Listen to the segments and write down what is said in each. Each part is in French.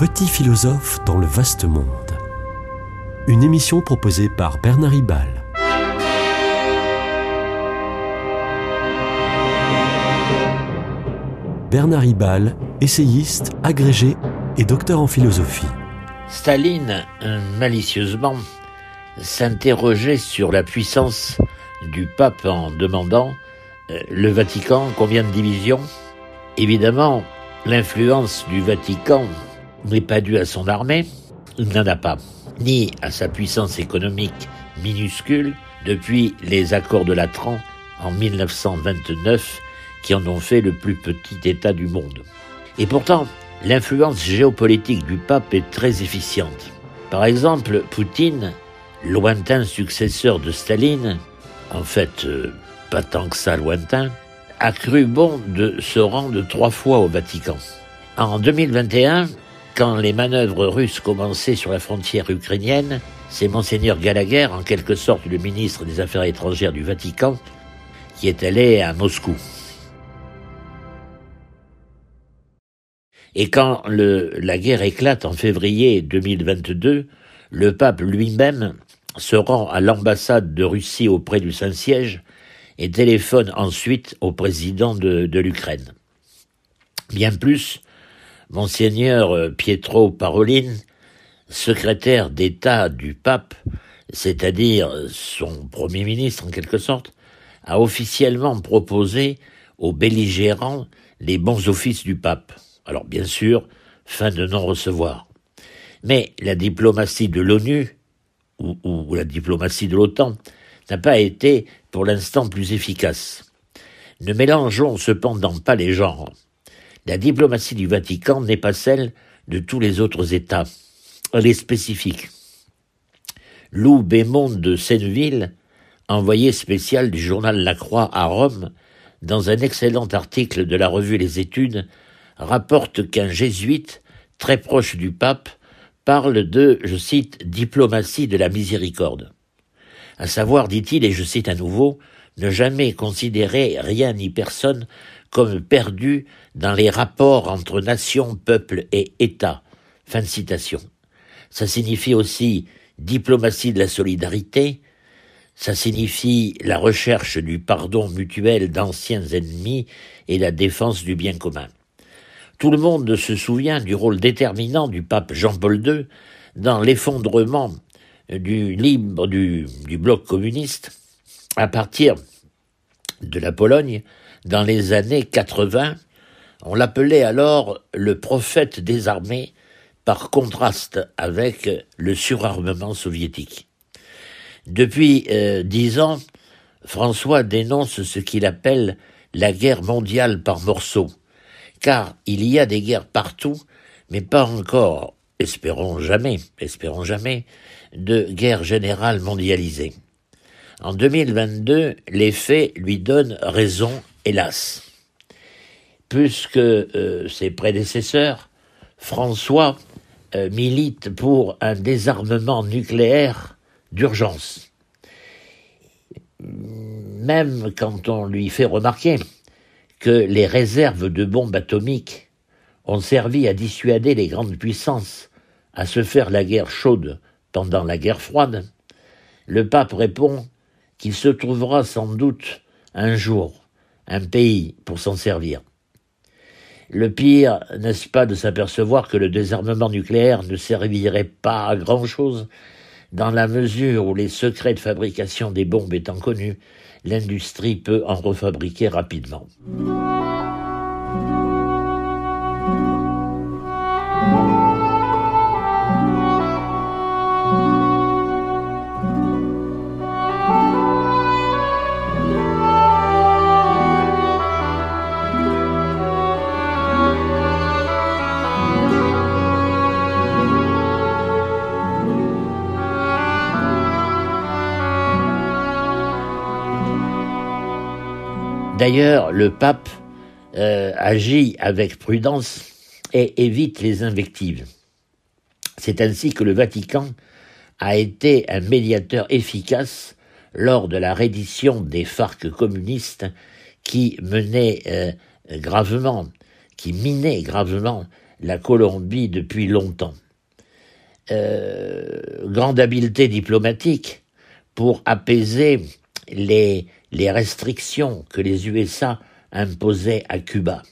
petit philosophe dans le vaste monde. Une émission proposée par Bernard Ribal. Bernard Ribal, essayiste, agrégé et docteur en philosophie. Staline, malicieusement, s'interrogeait sur la puissance du pape en demandant euh, le Vatican, combien de divisions? Évidemment, l'influence du Vatican n'est pas due à son armée, il n'en a pas, ni à sa puissance économique minuscule depuis les accords de Latran en 1929 qui en ont fait le plus petit État du monde. Et pourtant, l'influence géopolitique du pape est très efficiente. Par exemple, Poutine, lointain successeur de Staline, en fait euh, pas tant que ça lointain, a cru bon de se rendre trois fois au Vatican. En 2021, quand les manœuvres russes commençaient sur la frontière ukrainienne, c'est monseigneur Gallagher, en quelque sorte le ministre des Affaires étrangères du Vatican, qui est allé à Moscou. Et quand la guerre éclate en février 2022, le pape lui-même se rend à l'ambassade de Russie auprès du Saint-Siège et téléphone ensuite au président de, de l'Ukraine. Bien plus, monseigneur Pietro Parolin, secrétaire d'État du pape, c'est-à-dire son premier ministre en quelque sorte, a officiellement proposé aux belligérants les bons offices du pape. Alors bien sûr, fin de non-recevoir. Mais la diplomatie de l'ONU, ou, la diplomatie de l'OTAN, n'a pas été pour l'instant plus efficace. Ne mélangeons cependant pas les genres. La diplomatie du Vatican n'est pas celle de tous les autres États. Elle est spécifique. Lou Bémond de Senneville, envoyé spécial du journal La Croix à Rome, dans un excellent article de la revue Les Études, rapporte qu'un jésuite, très proche du pape, parle de, je cite, diplomatie de la miséricorde. À savoir, dit-il, et je cite à nouveau, ne jamais considérer rien ni personne comme perdu dans les rapports entre nation, peuple et État. Fin de citation. Ça signifie aussi diplomatie de la solidarité, ça signifie la recherche du pardon mutuel d'anciens ennemis et la défense du bien commun. Tout le monde se souvient du rôle déterminant du pape Jean-Paul II dans l'effondrement du du bloc communiste à partir de la Pologne dans les années 80. On l'appelait alors le prophète des armées par contraste avec le surarmement soviétique. Depuis euh, dix ans, François dénonce ce qu'il appelle la guerre mondiale par morceaux, car il y a des guerres partout, mais pas encore, espérons jamais, espérons jamais, de guerre générale mondialisée. En 2022, les faits lui donnent raison, hélas. Puisque euh, ses prédécesseurs, François euh, milite pour un désarmement nucléaire d'urgence. Même quand on lui fait remarquer que les réserves de bombes atomiques ont servi à dissuader les grandes puissances à se faire la guerre chaude pendant la guerre froide, le pape répond qu'il se trouvera sans doute un jour un pays pour s'en servir. Le pire, n'est-ce pas, de s'apercevoir que le désarmement nucléaire ne servirait pas à grand-chose, dans la mesure où les secrets de fabrication des bombes étant connus, l'industrie peut en refabriquer rapidement. D'ailleurs, le pape euh, agit avec prudence et évite les invectives. C'est ainsi que le Vatican a été un médiateur efficace lors de la reddition des FARC communistes qui menaient euh, gravement, qui minaient gravement la Colombie depuis longtemps. Euh, grande habileté diplomatique pour apaiser les, les restrictions que les USA imposaient à Cuba.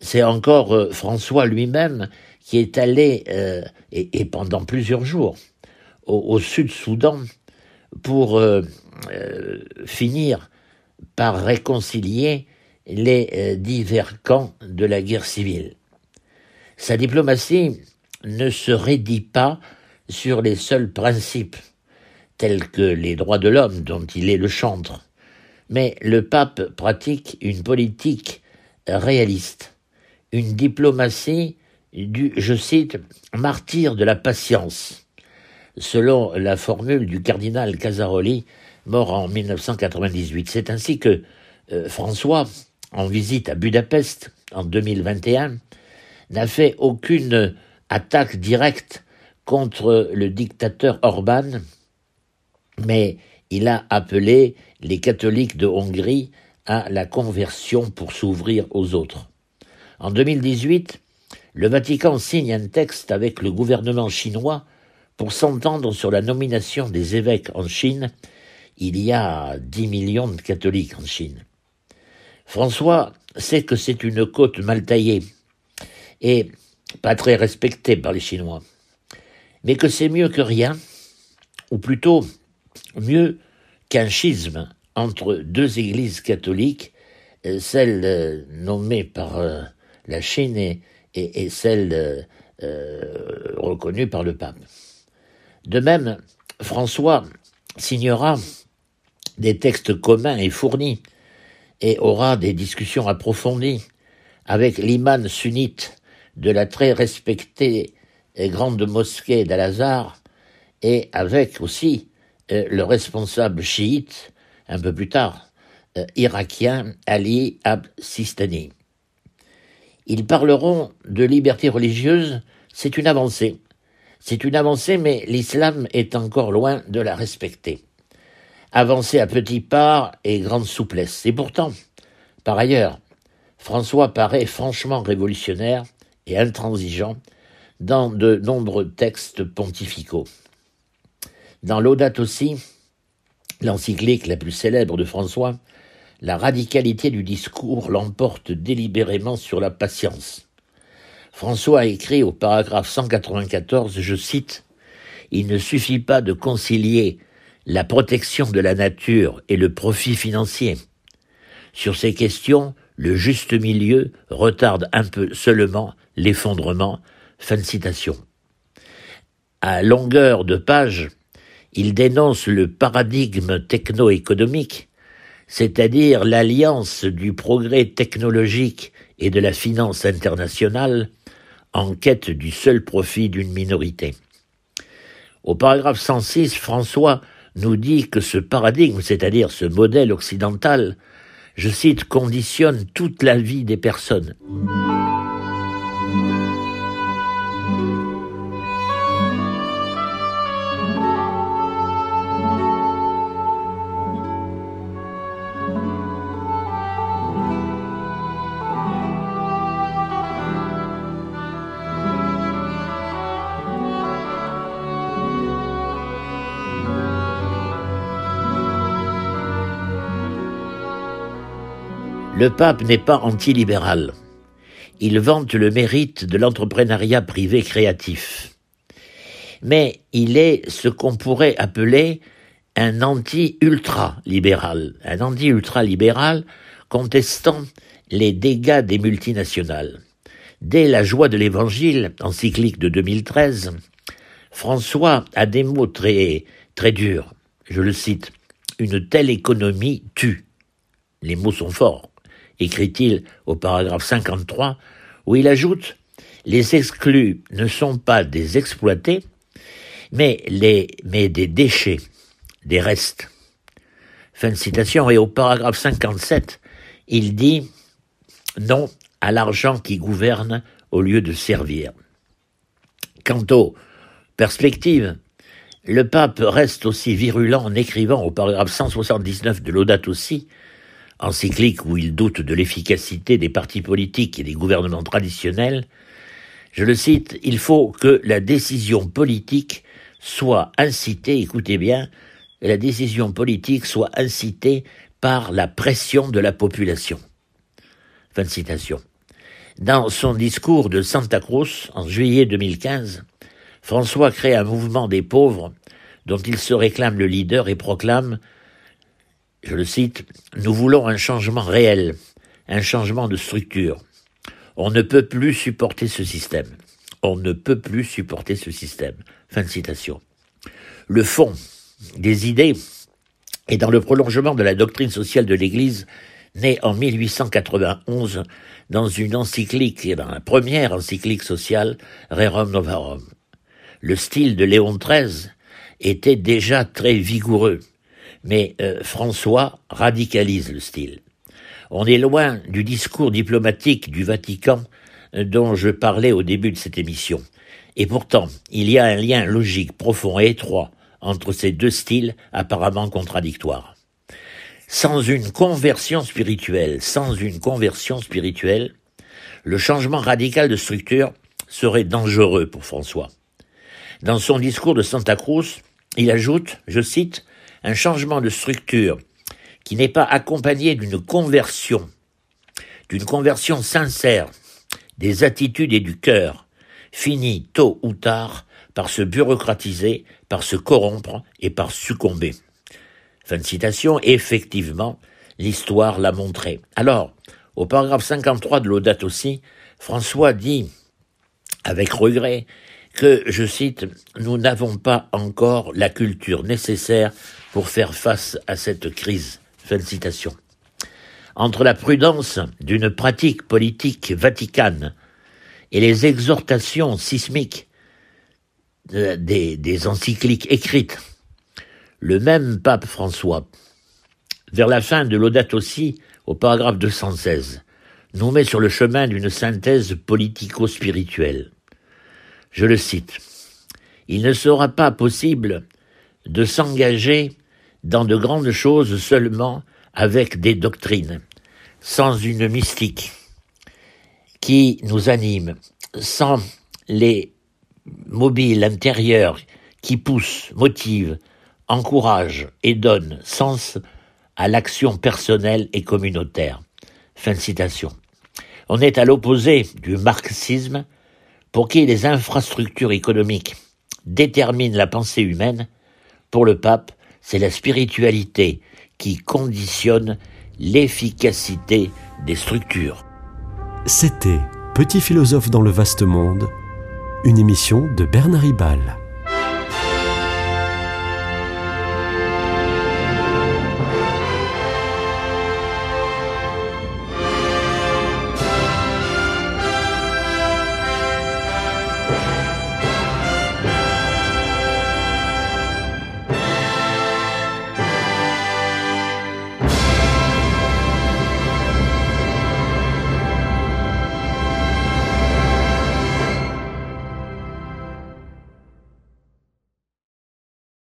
C'est encore euh, François lui-même qui est allé, euh, et, pendant plusieurs jours, au, Sud-Soudan pour euh, finir par réconcilier les divers camps de la guerre civile. Sa diplomatie ne se rédit pas sur les seuls principes, tels que les droits de l'homme dont il est le chantre, mais le pape pratique une politique réaliste, une diplomatie du, je cite, martyr de la patience, selon la formule du cardinal Casaroli, mort en 1998. C'est ainsi que euh, François, en visite à Budapest en 2021, n'a fait aucune attaque directe contre le dictateur Orban, mais il a appelé les catholiques de Hongrie à la conversion pour s'ouvrir aux autres. En 2018, le Vatican signe un texte avec le gouvernement chinois pour s'entendre sur la nomination des évêques en Chine. Il y a 10 millions de catholiques en Chine. François sait que c'est une côte mal taillée et pas très respectée par les Chinois, mais que c'est mieux que rien, ou plutôt mieux qu'un schisme entre deux églises catholiques, euh, celle euh, nommée par euh, la Chine et, celle reconnue par le pape. De même, François signera des textes communs et fournis et aura des discussions approfondies avec l'imam sunnite de la très respectée et grande mosquée d'Al-Azhar et avec aussi le responsable chiite, un peu plus tard, euh, irakien Ali Ab-Sistani. Ils parleront de liberté religieuse, c'est une avancée. C'est une avancée, mais l'islam est encore loin de la respecter. Avancée à petits pas et grande souplesse. Et pourtant, par ailleurs, François paraît franchement révolutionnaire et intransigeant dans de nombreux textes pontificaux. Dans l'Audate aussi, l'encyclique la plus célèbre de François, la radicalité du discours l'emporte délibérément sur la patience. François a écrit au paragraphe 194, je cite, Il ne suffit pas de concilier la protection de la nature et le profit financier. Sur ces questions, le juste milieu retarde un peu seulement l'effondrement. Fin de citation. À longueur de page, il dénonce le paradigme techno-économique, c'est-à-dire l'alliance du progrès technologique et de la finance internationale en quête du seul profit d'une minorité. Au paragraphe 106, François nous dit que ce paradigme, c'est-à-dire ce modèle occidental, je cite, conditionne toute la vie des personnes. Le pape n'est pas antilibéral. Il vante le mérite de l'entrepreneuriat privé créatif. Mais il est ce qu'on pourrait appeler un anti-ultra-libéral, un anti-ultra-libéral contestant les dégâts des multinationales. Dès la joie de l'Évangile, encyclique de 2013, François a des mots très, très durs. Je le cite. Une telle économie tue. Les mots sont forts écrit-il au paragraphe 53, où il ajoute Les exclus ne sont pas des exploités, mais, les, mais des déchets, des restes. Fin de citation. Et au paragraphe 57, il dit non à l'argent qui gouverne au lieu de servir. Quant aux perspectives, le pape reste aussi virulent en écrivant au paragraphe 179 de l'Audate aussi encyclique où il doute de l'efficacité des partis politiques et des gouvernements traditionnels, Je le cite, il faut que la décision politique soit incitée, écoutez bien, la décision politique soit incitée par la pression de la population. Fin citation. Dans son discours de Santa Cruz en juillet 2015, François crée un mouvement des pauvres dont il se réclame le leader et proclame, je le cite, Nous voulons un changement réel, un changement de structure. On ne peut plus supporter ce système. On ne peut plus supporter ce système. Fin de citation. Le fond des idées est dans le prolongement de la doctrine sociale de l'Église née en 1891 dans une encyclique, dans la première encyclique sociale, Rerum Novarum. Le style de Léon XIII était déjà très vigoureux, mais euh, François radicalise le style. On est loin du discours diplomatique du Vatican euh, dont je parlais au début de cette émission. Et pourtant, il y a un lien logique profond et étroit entre ces deux styles apparemment contradictoires. Sans une conversion spirituelle, sans une conversion spirituelle, le changement radical de structure serait dangereux pour François. Dans son discours de Santa Cruz, il ajoute, je cite, un changement de structure qui n'est pas accompagné d'une conversion, d'une conversion sincère des attitudes et du cœur, finit tôt ou tard par se bureaucratiser, par se corrompre et par succomber. Fin de citation, effectivement, l'histoire l'a montré. Alors, au paragraphe 53 de l'audate aussi, François dit, avec regret, que, je cite, nous n'avons pas encore la culture nécessaire pour faire face à cette crise. Fin de citation. Entre la prudence d'une pratique politique vaticane et les exhortations sismiques des, encycliques écrites le même pape François, vers la fin de l'audate aussi, au paragraphe 216, nous met sur le chemin d'une synthèse politico-spirituelle. Je le cite. Il ne sera pas possible de s'engager dans de grandes choses seulement avec des doctrines, sans une mystique qui nous anime, sans les mobiles intérieurs qui poussent, motivent, encourage et donne sens à l'action personnelle et communautaire. Fin de citation. On est à l'opposé du marxisme pour qui les infrastructures économiques déterminent la pensée humaine. Pour le pape, c'est la spiritualité qui conditionne l'efficacité des structures. C'était Petit philosophe dans le vaste monde, une émission de Bernard Ribal.